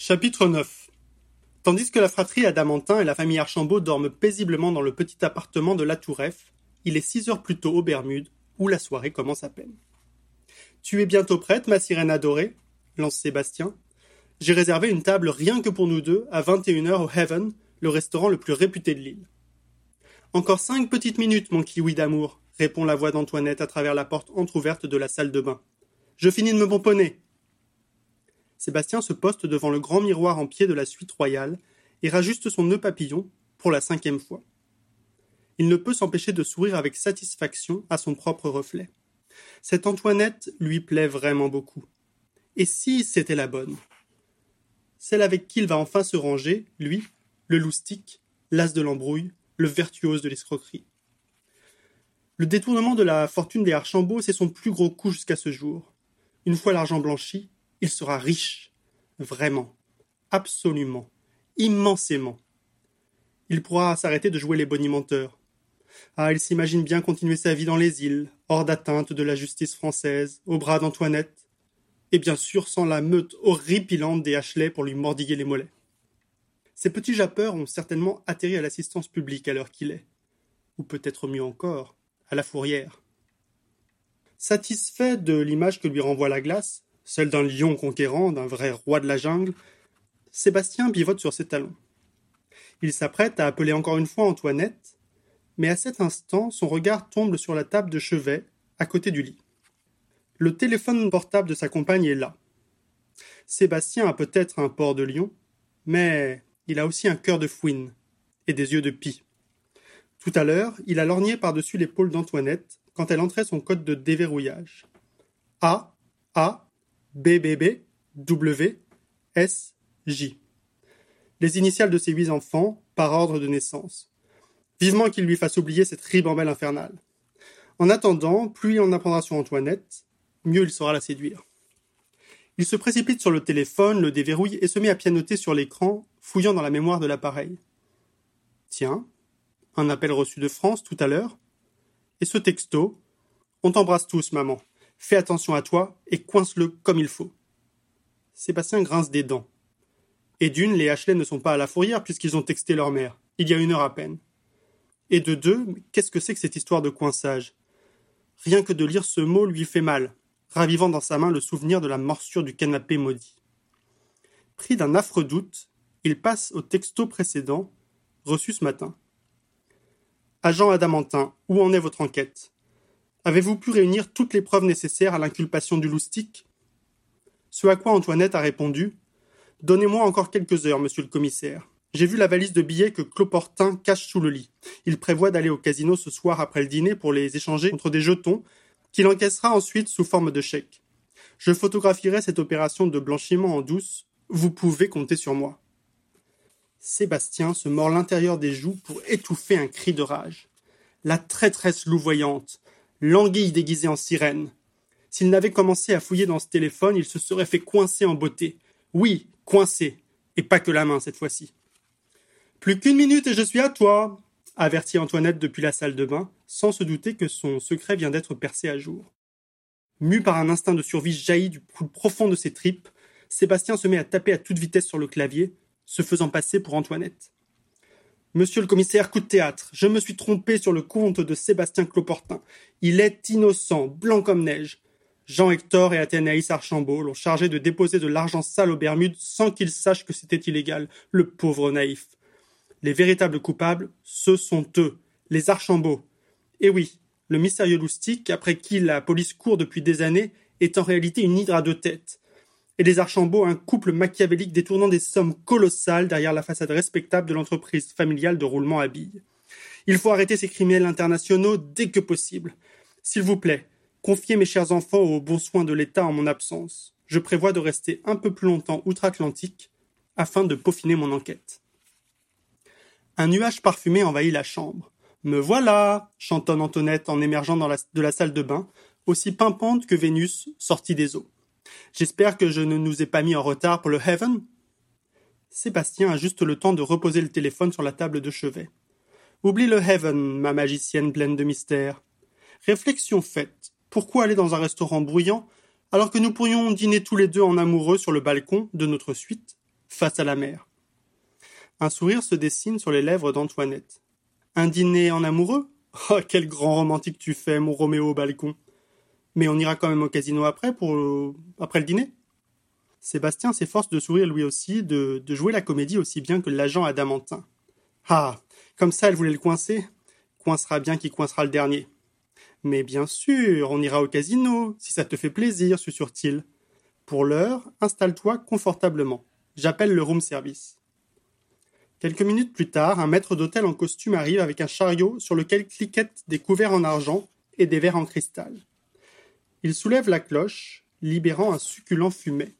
Chapitre 9 Tandis que la fratrie Adamantin et la famille Archambault dorment paisiblement dans le petit appartement de la Tour F, il est six heures plus tôt aux Bermudes, où la soirée commence à peine. Tu es bientôt prête, ma sirène adorée? lance Sébastien. J'ai réservé une table rien que pour nous deux à 21h au Heaven, le restaurant le plus réputé de l'île. Encore cinq petites minutes, mon kiwi d'amour, répond la voix d'Antoinette à travers la porte entr'ouverte de la salle de bain. Je finis de me pomponner. Sébastien se poste devant le grand miroir en pied de la suite royale et rajuste son nœud papillon pour la cinquième fois. Il ne peut s'empêcher de sourire avec satisfaction à son propre reflet. Cette Antoinette lui plaît vraiment beaucoup. Et si c'était la bonne? Celle avec qui il va enfin se ranger, lui, le loustique, l'as de l'embrouille, le virtuose de l'escroquerie. Le détournement de la fortune des Archambault, c'est son plus gros coup jusqu'à ce jour. Une fois l'argent blanchi, il sera riche, vraiment, absolument, immensément. Il pourra s'arrêter de jouer les bonimenteurs. Ah, il s'imagine bien continuer sa vie dans les îles, hors d'atteinte de la justice française, au bras d'Antoinette, et bien sûr sans la meute horripilante des Ashley pour lui mordiller les mollets. Ces petits jappeurs ont certainement atterri à l'assistance publique à l'heure qu'il est, ou peut-être mieux encore, à la fourrière. Satisfait de l'image que lui renvoie la glace, celle d'un lion conquérant, d'un vrai roi de la jungle, Sébastien pivote sur ses talons. Il s'apprête à appeler encore une fois Antoinette, mais à cet instant son regard tombe sur la table de chevet, à côté du lit. Le téléphone portable de sa compagne est là. Sébastien a peut-être un port de lion, mais il a aussi un cœur de fouine et des yeux de pie. Tout à l'heure, il a lorgné par-dessus l'épaule d'Antoinette quand elle entrait son code de déverrouillage. A, A, BBB, W, S, J. Les initiales de ses huit enfants, par ordre de naissance. Vivement qu'il lui fasse oublier cette ribambelle infernale. En attendant, plus il en apprendra sur Antoinette, mieux il saura la séduire. Il se précipite sur le téléphone, le déverrouille et se met à pianoter sur l'écran, fouillant dans la mémoire de l'appareil. Tiens, un appel reçu de France tout à l'heure. Et ce texto On t'embrasse tous, maman. Fais attention à toi et coince-le comme il faut. Sébastien grince des dents. Et d'une, les Ashley ne sont pas à la fourrière puisqu'ils ont texté leur mère, il y a une heure à peine. Et de deux, qu'est-ce que c'est que cette histoire de coinçage? Rien que de lire ce mot lui fait mal, ravivant dans sa main le souvenir de la morsure du canapé maudit. Pris d'un affreux doute, il passe au texto précédent, reçu ce matin. Agent Adamantin, où en est votre enquête? Avez-vous pu réunir toutes les preuves nécessaires à l'inculpation du loustic Ce à quoi Antoinette a répondu Donnez-moi encore quelques heures, monsieur le commissaire. J'ai vu la valise de billets que Cloportin cache sous le lit. Il prévoit d'aller au casino ce soir après le dîner pour les échanger contre des jetons qu'il encaissera ensuite sous forme de chèque. Je photographierai cette opération de blanchiment en douce. Vous pouvez compter sur moi. Sébastien se mord l'intérieur des joues pour étouffer un cri de rage. La traîtresse louvoyante, l'anguille déguisée en sirène. S'il n'avait commencé à fouiller dans ce téléphone, il se serait fait coincer en beauté. Oui, coincer. Et pas que la main cette fois-ci. Plus qu'une minute et je suis à toi, avertit Antoinette depuis la salle de bain, sans se douter que son secret vient d'être percé à jour. Mu par un instinct de survie jailli du plus profond de ses tripes, Sébastien se met à taper à toute vitesse sur le clavier, se faisant passer pour Antoinette. Monsieur le commissaire, coup de théâtre. Je me suis trompé sur le compte de Sébastien Cloportin. Il est innocent, blanc comme neige. Jean Hector et Athénaïs Archambault l'ont chargé de déposer de l'argent sale aux Bermudes sans qu'il sache que c'était illégal. Le pauvre naïf. Les véritables coupables, ce sont eux, les Archambault. Et oui, le mystérieux loustique, après qui la police court depuis des années, est en réalité une hydre à deux têtes et les Archambault un couple machiavélique détournant des sommes colossales derrière la façade respectable de l'entreprise familiale de roulement à billes. Il faut arrêter ces criminels internationaux dès que possible. S'il vous plaît, confiez mes chers enfants aux bons soins de l'État en mon absence. Je prévois de rester un peu plus longtemps outre-Atlantique afin de peaufiner mon enquête. Un nuage parfumé envahit la chambre. Me voilà chantonne Antoinette en émergeant de la salle de bain, aussi pimpante que Vénus sortie des eaux. J'espère que je ne nous ai pas mis en retard pour le Heaven. Sébastien a juste le temps de reposer le téléphone sur la table de chevet. Oublie le Heaven, ma magicienne pleine de mystères. Réflexion faite. Pourquoi aller dans un restaurant bruyant alors que nous pourrions dîner tous les deux en amoureux sur le balcon de notre suite, face à la mer? Un sourire se dessine sur les lèvres d'Antoinette. Un dîner en amoureux? Oh, quel grand romantique tu fais, mon Roméo balcon. Mais on ira quand même au casino après pour après le dîner. Sébastien s'efforce de sourire lui aussi, de, de jouer la comédie aussi bien que l'agent adamantin. Ah, comme ça elle voulait le coincer. Coincera bien qui coincera le dernier. Mais bien sûr, on ira au casino, si ça te fait plaisir, susurre-t-il. Pour l'heure, installe-toi confortablement. J'appelle le room service. Quelques minutes plus tard, un maître d'hôtel en costume arrive avec un chariot sur lequel cliquettent des couverts en argent et des verres en cristal. Il soulève la cloche, libérant un succulent fumet.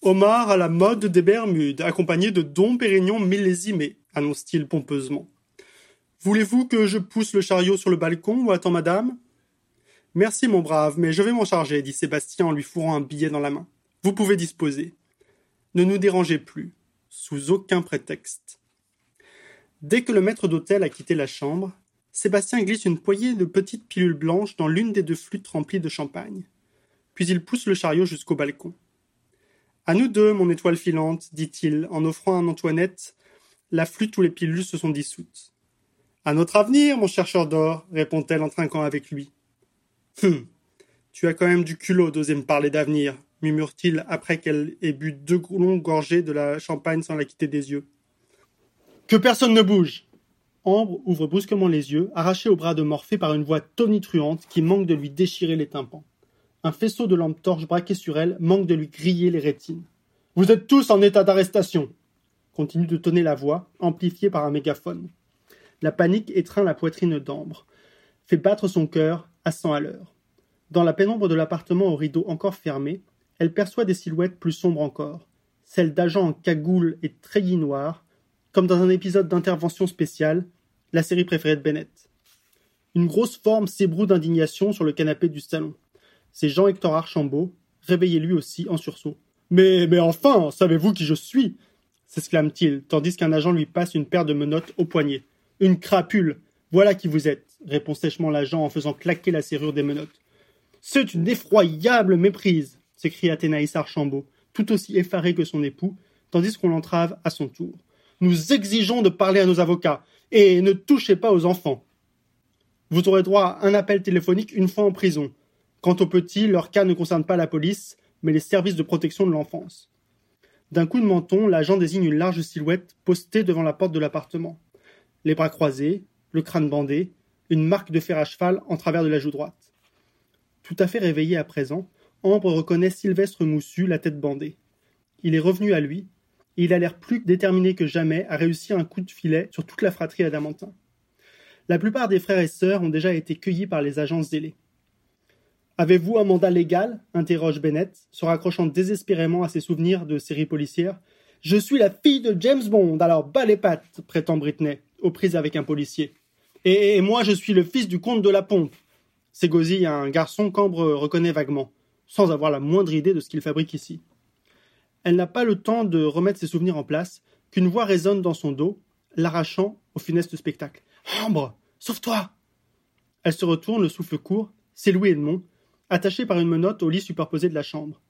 Omar à la mode des Bermudes, accompagné de Dom Pérignon millésimé, annonce-t-il pompeusement. Voulez-vous que je pousse le chariot sur le balcon ou attends madame? Merci mon brave, mais je vais m'en charger, dit Sébastien en lui fourrant un billet dans la main. Vous pouvez disposer. Ne nous dérangez plus, sous aucun prétexte. Dès que le maître d'hôtel a quitté la chambre, Sébastien glisse une poignée de petites pilules blanches dans l'une des deux flûtes remplies de champagne. Puis il pousse le chariot jusqu'au balcon. À nous deux, mon étoile filante, dit-il, en offrant à Antoinette la flûte où les pilules se sont dissoutes. À notre avenir, mon chercheur d'or, répond-elle en trinquant avec lui. Hum, tu as quand même du culot d'oser me parler d'avenir, murmure-t-il après qu'elle ait bu deux longues gorgées de la champagne sans la quitter des yeux. Que personne ne bouge Ambre ouvre brusquement les yeux, arrachée au bras de Morphée par une voix tonitruante qui manque de lui déchirer les tympans. Un faisceau de lampes torches braquées sur elle manque de lui griller les rétines. Vous êtes tous en état d'arrestation continue de tonner la voix, amplifiée par un mégaphone. La panique étreint la poitrine d'Ambre, fait battre son cœur à cent à l'heure. Dans la pénombre de l'appartement aux rideaux encore fermés, elle perçoit des silhouettes plus sombres encore, celles d'agents en cagoule et treillis noirs, comme dans un épisode d'intervention spéciale, la série préférée de Bennett. Une grosse forme s'ébroue d'indignation sur le canapé du salon. C'est Jean-Hector Archambault, réveillé lui aussi en sursaut. Mais, mais enfin, savez-vous qui je suis? s'exclame-t-il, tandis qu'un agent lui passe une paire de menottes au poignet. Une crapule Voilà qui vous êtes répond sèchement l'agent en faisant claquer la serrure des menottes. C'est une effroyable méprise s'écrie Athénaïs Archambault, tout aussi effaré que son époux, tandis qu'on l'entrave à son tour. Nous exigeons de parler à nos avocats, et ne touchez pas aux enfants. Vous aurez droit à un appel téléphonique une fois en prison, Quant aux petits, leur cas ne concerne pas la police, mais les services de protection de l'enfance. D'un coup de menton, l'agent désigne une large silhouette postée devant la porte de l'appartement. Les bras croisés, le crâne bandé, une marque de fer à cheval en travers de la joue droite. Tout à fait réveillé à présent, Ambre reconnaît Sylvestre Moussu, la tête bandée. Il est revenu à lui, et il a l'air plus déterminé que jamais à réussir un coup de filet sur toute la fratrie adamantin. La plupart des frères et sœurs ont déjà été cueillis par les agents zélés. Avez-vous un mandat légal? interroge Bennett, se raccrochant désespérément à ses souvenirs de séries policières. Je suis la fille de James Bond, alors bas les pattes, prétend Britney, aux prises avec un policier. Et, moi, je suis le fils du comte de la pompe. S'égosille un garçon qu'Ambre reconnaît vaguement, sans avoir la moindre idée de ce qu'il fabrique ici. Elle n'a pas le temps de remettre ses souvenirs en place qu'une voix résonne dans son dos, l'arrachant au funeste spectacle. Ambre, sauve-toi Elle se retourne, le souffle court, c'est Louis Edmond, attachée par une menotte au lit superposé de la chambre.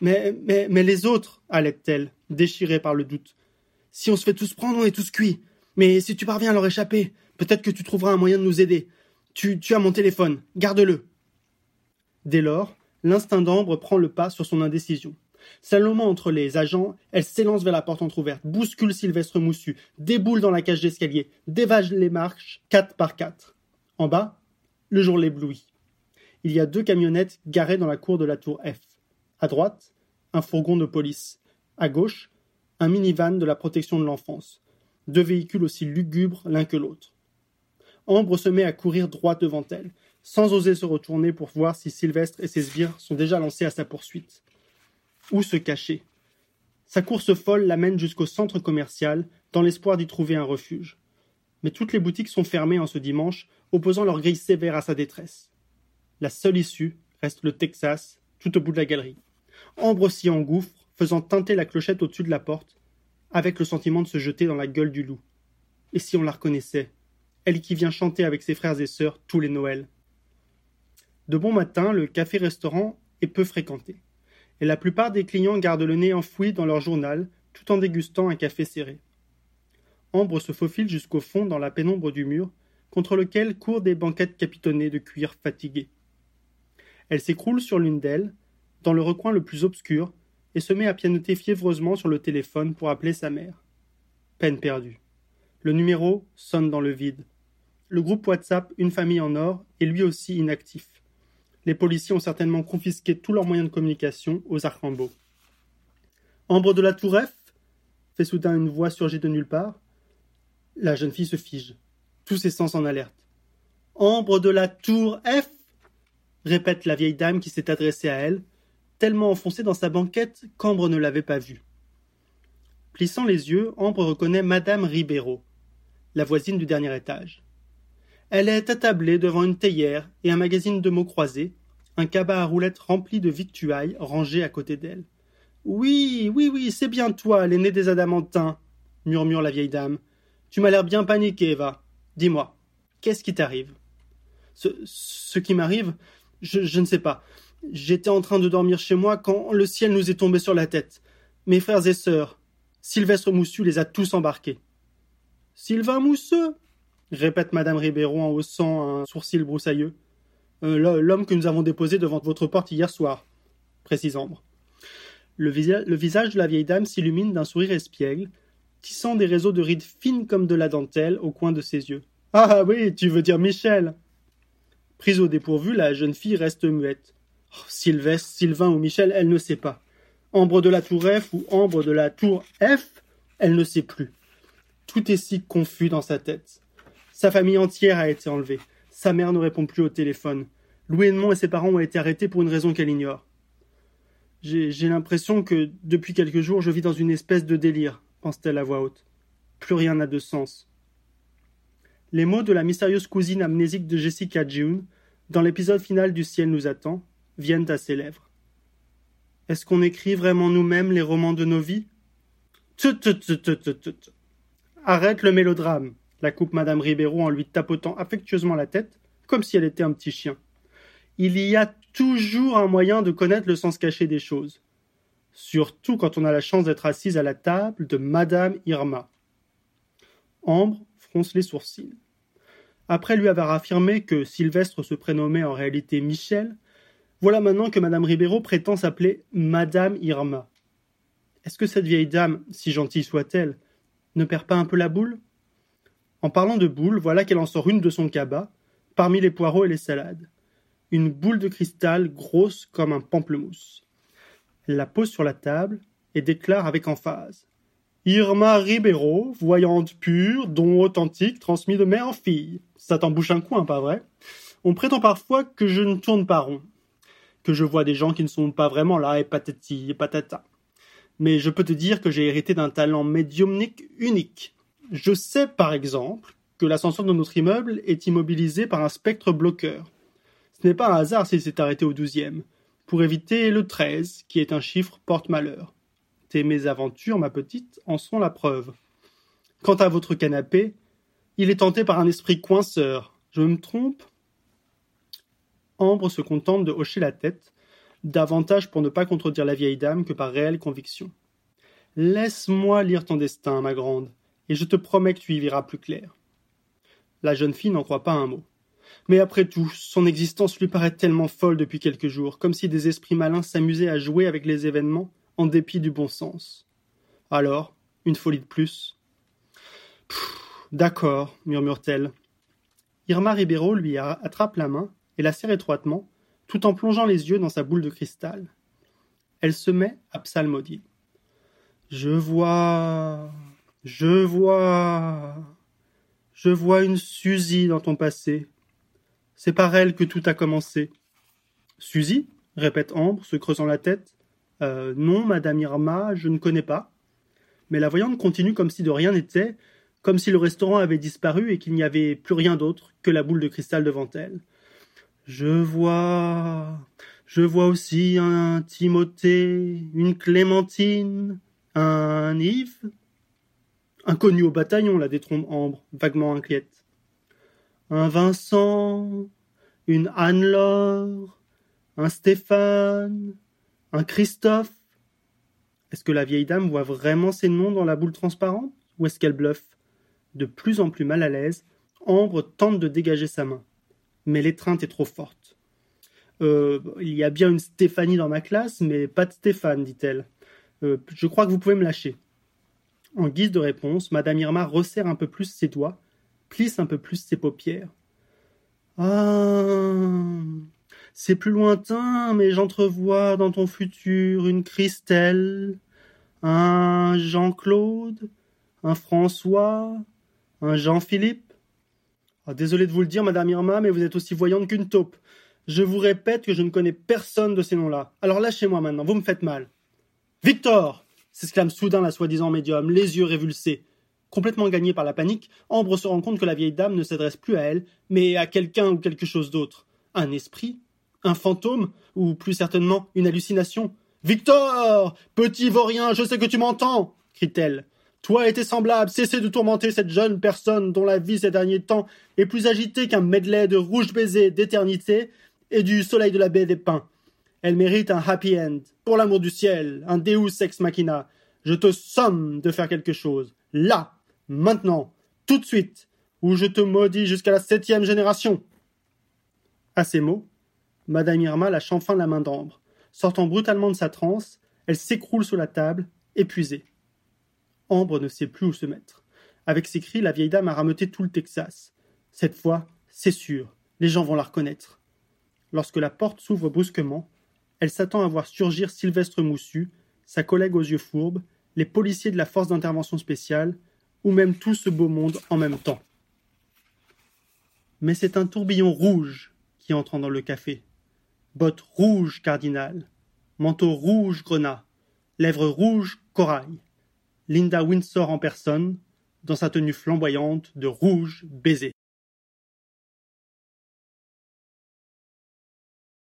Mais, mais, mais les autres, allait-elle, déchirée par le doute. Si on se fait tous prendre, on est tous cuits. Mais si tu parviens à leur échapper, peut-être que tu trouveras un moyen de nous aider. Tu, tu as mon téléphone, garde-le. Dès lors, l'instinct d'Ambre prend le pas sur son indécision. Salomon entre les agents, elle s'élance vers la porte entr'ouverte, bouscule Sylvestre Moussu, déboule dans la cage d'escalier, dévage les marches, quatre par quatre. En bas, le jour l'éblouit il y a deux camionnettes garées dans la cour de la tour F. À droite, un fourgon de police. À gauche, un minivan de la protection de l'enfance. Deux véhicules aussi lugubres l'un que l'autre. Ambre se met à courir droit devant elle, sans oser se retourner pour voir si Sylvestre et ses sbires sont déjà lancés à sa poursuite. Où se cacher? Sa course folle l'amène jusqu'au centre commercial, dans l'espoir d'y trouver un refuge. Mais toutes les boutiques sont fermées en ce dimanche, opposant leur grille sévère à sa détresse. La seule issue reste le Texas, tout au bout de la galerie. Ambre s'y engouffre, faisant teinter la clochette au-dessus de la porte, avec le sentiment de se jeter dans la gueule du loup. Et si on la reconnaissait? Elle qui vient chanter avec ses frères et sœurs tous les Noëls. De bon matin, le café-restaurant est peu fréquenté, et la plupart des clients gardent le nez enfoui dans leur journal, tout en dégustant un café serré. Ambre se faufile jusqu'au fond dans la pénombre du mur, contre lequel courent des banquettes capitonnées de cuir fatigué. Elle s'écroule sur l'une d'elles, dans le recoin le plus obscur, et se met à pianoter fiévreusement sur le téléphone pour appeler sa mère. Peine perdue. Le numéro sonne dans le vide. Le groupe WhatsApp Une famille en or est lui aussi inactif. Les policiers ont certainement confisqué tous leurs moyens de communication aux Archambault. Ambre de la Tour F fait soudain une voix surgit de nulle part. La jeune fille se fige, tous ses sens en alerte. Ambre de la Tour F répète la vieille dame qui s'est adressée à elle, tellement enfoncée dans sa banquette qu'Ambre ne l'avait pas vue. Plissant les yeux, Ambre reconnaît Madame Ribeiro, la voisine du dernier étage. Elle est attablée devant une théière et un magazine de mots croisés, un cabas à roulettes rempli de victuailles rangé à côté d'elle. Oui, oui, oui, c'est bien toi, l'aîné des Adamantins, murmure la vieille dame. Tu m'as l'air bien paniqué, va. Dis-moi, qu'est-ce qui t'arrive? Ce, qui m'arrive, je, je ne sais pas. J'étais en train de dormir chez moi quand le ciel nous est tombé sur la tête. Mes frères et sœurs, Sylvestre Moussu les a tous embarqués. Sylvain Mousseux répète madame Ribeiro en haussant un sourcil broussailleux. Euh, l'homme que nous avons déposé devant votre porte hier soir, précise Ambre. Le, visage de la vieille dame s'illumine d'un sourire espiègle, tissant des réseaux de rides fines comme de la dentelle au coin de ses yeux. Ah oui, tu veux dire Michel Prise au dépourvu, la jeune fille reste muette. Oh, Sylvain ou Michel, elle ne sait pas. Ambre de la tour F ou Ambre de la tour F, elle ne sait plus. Tout est si confus dans sa tête. Sa famille entière a été enlevée. Sa mère ne répond plus au téléphone. Louis Edmond et ses parents ont été arrêtés pour une raison qu'elle ignore. J'ai l'impression que, depuis quelques jours, je vis dans une espèce de délire, pense-t-elle à voix haute. Plus rien n'a de sens. Les mots de la mystérieuse cousine amnésique de Jessica June, dans l'épisode final du Ciel nous attend, viennent à ses lèvres. Est-ce qu'on écrit vraiment nous-mêmes les romans de nos vies? Arrête le mélodrame, la coupe Madame Ribeiro en lui tapotant affectueusement la tête, comme si elle était un petit chien. Il y a toujours un moyen de connaître le sens caché des choses, surtout quand on a la chance d'être assise à la table de Madame Irma. Ambre fronce les sourcils. Après lui avoir affirmé que Sylvestre se prénommait en réalité Michel, voilà maintenant que Madame Ribeiro prétend s'appeler Madame Irma. Est-ce que cette vieille dame, si gentille soit-elle, ne perd pas un peu la boule? En parlant de boule, voilà qu'elle en sort une de son cabas, parmi les poireaux et les salades. Une boule de cristal grosse comme un pamplemousse. Elle la pose sur la table et déclare avec emphase. Irma Ribeiro, voyante pure, don authentique, transmis de mère en fille. Ça t'embouche un coin, pas vrai? On prétend parfois que je ne tourne pas rond que je vois des gens qui ne sont pas vraiment là et patati et patata. Mais je peux te dire que j'ai hérité d'un talent médiumnique unique. Je sais, par exemple, que l'ascenseur de notre immeuble est immobilisé par un spectre bloqueur. Ce n'est pas un hasard s'il s'est arrêté au douzième, pour éviter le treize, qui est un chiffre porte-malheur. Tes mésaventures, ma petite, en sont la preuve. Quant à votre canapé, il est tenté par un esprit coinceur. Je me trompe? Ambre se contente de hocher la tête, davantage pour ne pas contredire la vieille dame que par réelle conviction. Laisse-moi lire ton destin, ma grande, et je te promets que tu y verras plus clair. La jeune fille n'en croit pas un mot. Mais après tout, son existence lui paraît tellement folle depuis quelques jours, comme si des esprits malins s'amusaient à jouer avec les événements en dépit du bon sens. Alors, une folie de plus. D'accord, murmure-t-elle. Irma Ribeiro lui attrape la main et la serre étroitement, tout en plongeant les yeux dans sa boule de cristal. Elle se met à psalmodier. Je vois. Je vois. Je vois une Suzy dans ton passé. C'est par elle que tout a commencé. Suzy répète Ambre, se creusant la tête. Euh, non, madame Irma, je ne connais pas. Mais la voyante continue comme si de rien n'était, comme si le restaurant avait disparu et qu'il n'y avait plus rien d'autre que la boule de cristal devant elle. Je vois, je vois aussi un Timothée, une Clémentine, un Yves. Inconnu au bataillon, la détrompe Ambre, vaguement inquiète. Un Vincent, une Anne-Laure, un Stéphane, un Christophe. Est-ce que la vieille dame voit vraiment ses noms dans la boule transparente ou est-ce qu'elle bluffe? De plus en plus mal à l'aise, Ambre tente de dégager sa main. Mais l'étreinte est trop forte. Euh, il y a bien une Stéphanie dans ma classe, mais pas de Stéphane, dit-elle. Euh, je crois que vous pouvez me lâcher. En guise de réponse, Madame Irma resserre un peu plus ses doigts, plisse un peu plus ses paupières. Ah. C'est plus lointain, mais j'entrevois dans ton futur une Christelle, un Jean-Claude, un François, un Jean-Philippe. Ah, désolé de vous le dire, Madame Irma, mais vous êtes aussi voyante qu'une taupe. Je vous répète que je ne connais personne de ces noms-là. Alors lâchez-moi maintenant, vous me faites mal. Victor s'exclame soudain la soi-disant médium, les yeux révulsés. Complètement gagné par la panique, Ambre se rend compte que la vieille dame ne s'adresse plus à elle, mais à quelqu'un ou quelque chose d'autre. Un esprit? Un fantôme? Ou plus certainement une hallucination? Victor Petit vaurien, je sais que tu m'entends crie-t-elle. Toi et tes semblables, cessez de tourmenter cette jeune personne dont la vie ces derniers temps est plus agitée qu'un medley de rouge baiser d'éternité et du soleil de la baie des pins. Elle mérite un happy end. Pour l'amour du ciel, un deus ex machina. Je te somme de faire quelque chose. Là, maintenant, tout de suite, ou je te maudis jusqu'à la septième génération. À ces mots, Madame Irma lâche enfin la main d'Ambre. Sortant brutalement de sa transe, elle s'écroule sur la table, épuisée. Ambre ne sait plus où se mettre. Avec ses cris, la vieille dame a rameuté tout le Texas. Cette fois, c'est sûr, les gens vont la reconnaître. Lorsque la porte s'ouvre brusquement, elle s'attend à voir surgir Sylvestre Moussu, sa collègue aux yeux fourbes, les policiers de la force d'intervention spéciale, ou même tout ce beau monde en même temps. Mais c'est un tourbillon rouge qui entre dans le café. Bottes rouges cardinal, manteau rouge grenat, lèvres rouges corail. Linda Windsor en personne, dans sa tenue flamboyante de rouge baiser.